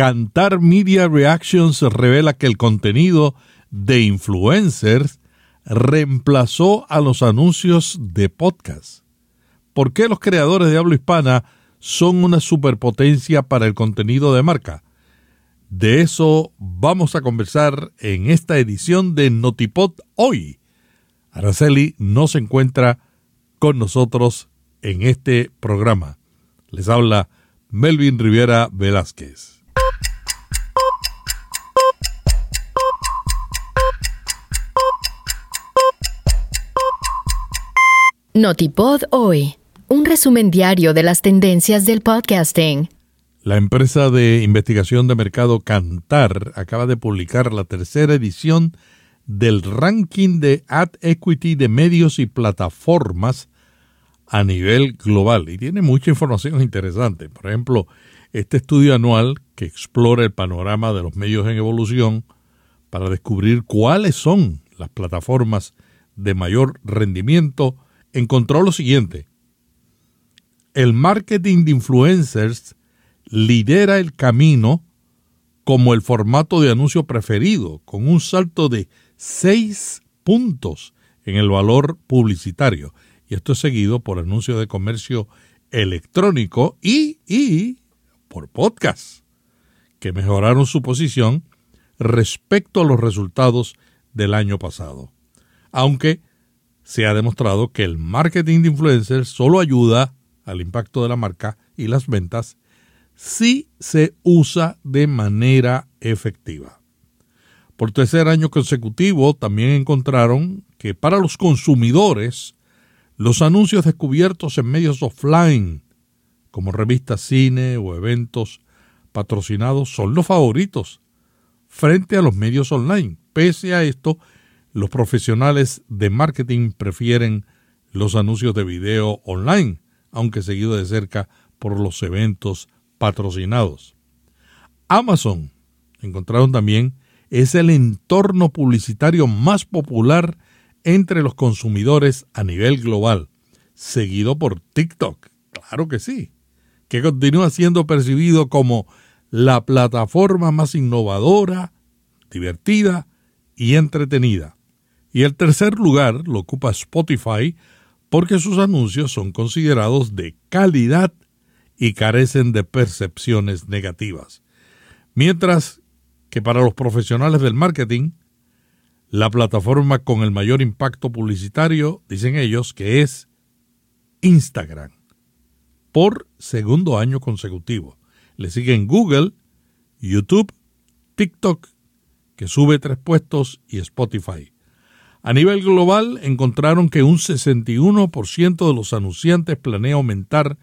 Cantar Media Reactions revela que el contenido de influencers reemplazó a los anuncios de podcast. ¿Por qué los creadores de habla hispana son una superpotencia para el contenido de marca? De eso vamos a conversar en esta edición de Notipod hoy. Araceli no se encuentra con nosotros en este programa. Les habla Melvin Rivera Velázquez. Notipod hoy, un resumen diario de las tendencias del podcasting. La empresa de investigación de mercado Cantar acaba de publicar la tercera edición del ranking de ad equity de medios y plataformas a nivel global y tiene mucha información interesante. Por ejemplo, este estudio anual que explora el panorama de los medios en evolución para descubrir cuáles son las plataformas de mayor rendimiento encontró lo siguiente. El marketing de influencers lidera el camino como el formato de anuncio preferido, con un salto de 6 puntos en el valor publicitario. Y esto es seguido por anuncios de comercio electrónico y, y por podcast, que mejoraron su posición respecto a los resultados del año pasado. Aunque se ha demostrado que el marketing de influencers solo ayuda al impacto de la marca y las ventas si se usa de manera efectiva. Por tercer año consecutivo también encontraron que para los consumidores los anuncios descubiertos en medios offline, como revistas cine o eventos patrocinados, son los favoritos frente a los medios online. Pese a esto, los profesionales de marketing prefieren los anuncios de video online, aunque seguido de cerca por los eventos patrocinados. Amazon, encontraron también, es el entorno publicitario más popular entre los consumidores a nivel global, seguido por TikTok, claro que sí, que continúa siendo percibido como la plataforma más innovadora, divertida y entretenida. Y el tercer lugar lo ocupa Spotify porque sus anuncios son considerados de calidad y carecen de percepciones negativas. Mientras que para los profesionales del marketing, la plataforma con el mayor impacto publicitario, dicen ellos, que es Instagram, por segundo año consecutivo. Le siguen Google, YouTube, TikTok, que sube tres puestos, y Spotify. A nivel global, encontraron que un 61% de los anunciantes planea aumentar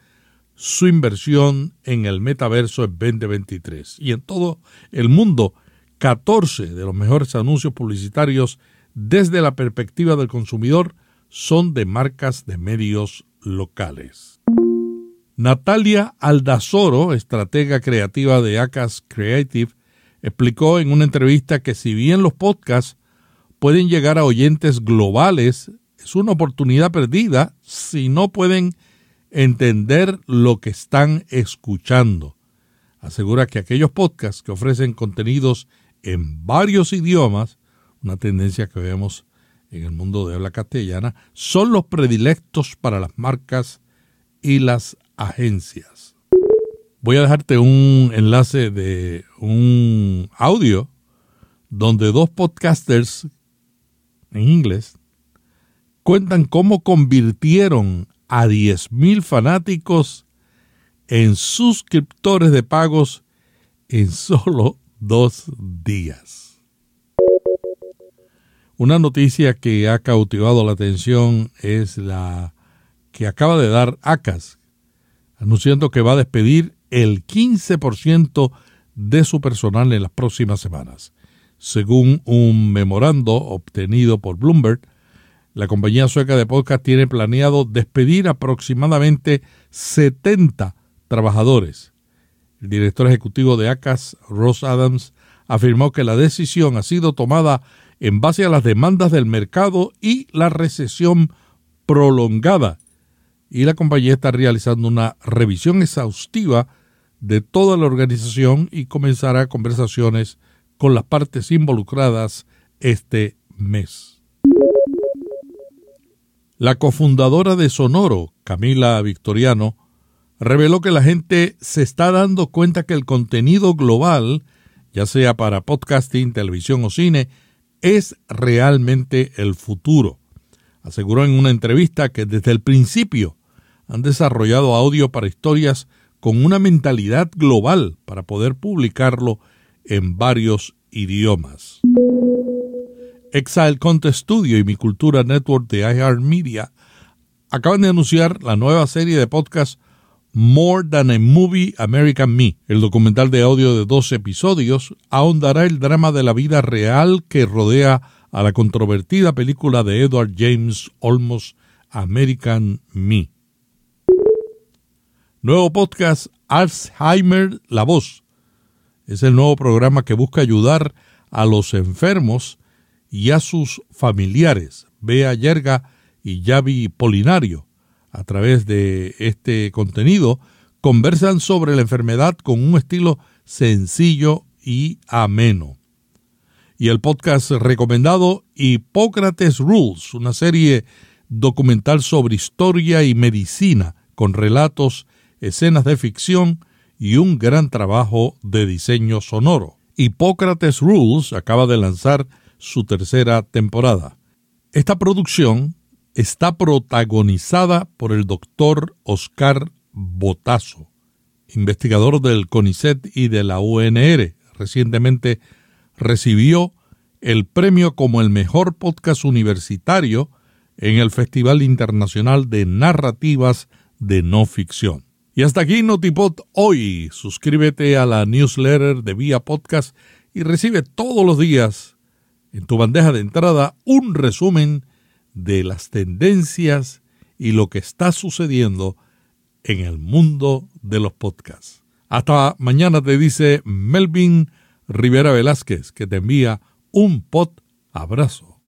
su inversión en el metaverso en 2023. Y en todo el mundo, 14 de los mejores anuncios publicitarios desde la perspectiva del consumidor son de marcas de medios locales. Natalia Aldazoro, estratega creativa de Acas Creative, explicó en una entrevista que si bien los podcasts pueden llegar a oyentes globales, es una oportunidad perdida si no pueden entender lo que están escuchando. Asegura que aquellos podcasts que ofrecen contenidos en varios idiomas, una tendencia que vemos en el mundo de habla castellana, son los predilectos para las marcas y las agencias. Voy a dejarte un enlace de un audio donde dos podcasters en inglés, cuentan cómo convirtieron a 10.000 fanáticos en suscriptores de pagos en solo dos días. Una noticia que ha cautivado la atención es la que acaba de dar ACAS, anunciando que va a despedir el 15% de su personal en las próximas semanas. Según un memorando obtenido por Bloomberg, la compañía sueca de podcast tiene planeado despedir aproximadamente 70 trabajadores. El director ejecutivo de ACAS, Ross Adams, afirmó que la decisión ha sido tomada en base a las demandas del mercado y la recesión prolongada, y la compañía está realizando una revisión exhaustiva de toda la organización y comenzará conversaciones con las partes involucradas este mes. La cofundadora de Sonoro, Camila Victoriano, reveló que la gente se está dando cuenta que el contenido global, ya sea para podcasting, televisión o cine, es realmente el futuro. Aseguró en una entrevista que desde el principio han desarrollado audio para historias con una mentalidad global para poder publicarlo en varios idiomas. Exile Contest Studio y Mi Cultura Network de iHeartMedia acaban de anunciar la nueva serie de podcast More Than a Movie American Me. El documental de audio de dos episodios ahondará el drama de la vida real que rodea a la controvertida película de Edward James Olmos American Me. Nuevo podcast Alzheimer La Voz. Es el nuevo programa que busca ayudar a los enfermos y a sus familiares. Bea Yerga y Yavi Polinario. A través de este contenido conversan sobre la enfermedad con un estilo sencillo y ameno. Y el podcast recomendado Hipócrates Rules, una serie documental sobre historia y medicina con relatos escenas de ficción y un gran trabajo de diseño sonoro. Hipócrates Rules acaba de lanzar su tercera temporada. Esta producción está protagonizada por el doctor Oscar Botazo, investigador del CONICET y de la UNR. Recientemente recibió el premio como el mejor podcast universitario en el Festival Internacional de Narrativas de No Ficción. Y hasta aquí Notipod hoy. Suscríbete a la newsletter de Vía Podcast y recibe todos los días en tu bandeja de entrada un resumen de las tendencias y lo que está sucediendo en el mundo de los podcasts. Hasta mañana te dice Melvin Rivera Velázquez que te envía un pod abrazo.